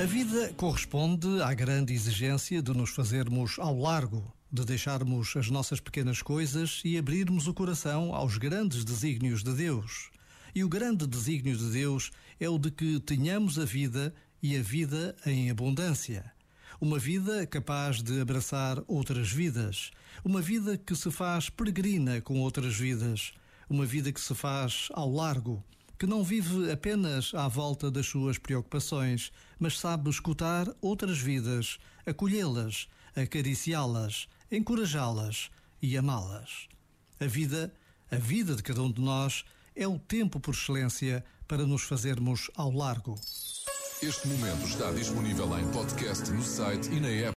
A vida corresponde à grande exigência de nos fazermos ao largo, de deixarmos as nossas pequenas coisas e abrirmos o coração aos grandes desígnios de Deus. E o grande desígnio de Deus é o de que tenhamos a vida e a vida em abundância. Uma vida capaz de abraçar outras vidas. Uma vida que se faz peregrina com outras vidas. Uma vida que se faz ao largo que não vive apenas à volta das suas preocupações, mas sabe escutar outras vidas, acolhê-las, acariciá-las, encorajá-las e amá-las. A vida, a vida de cada um de nós, é o tempo por excelência para nos fazermos ao largo. Este momento está disponível em podcast no site e na app.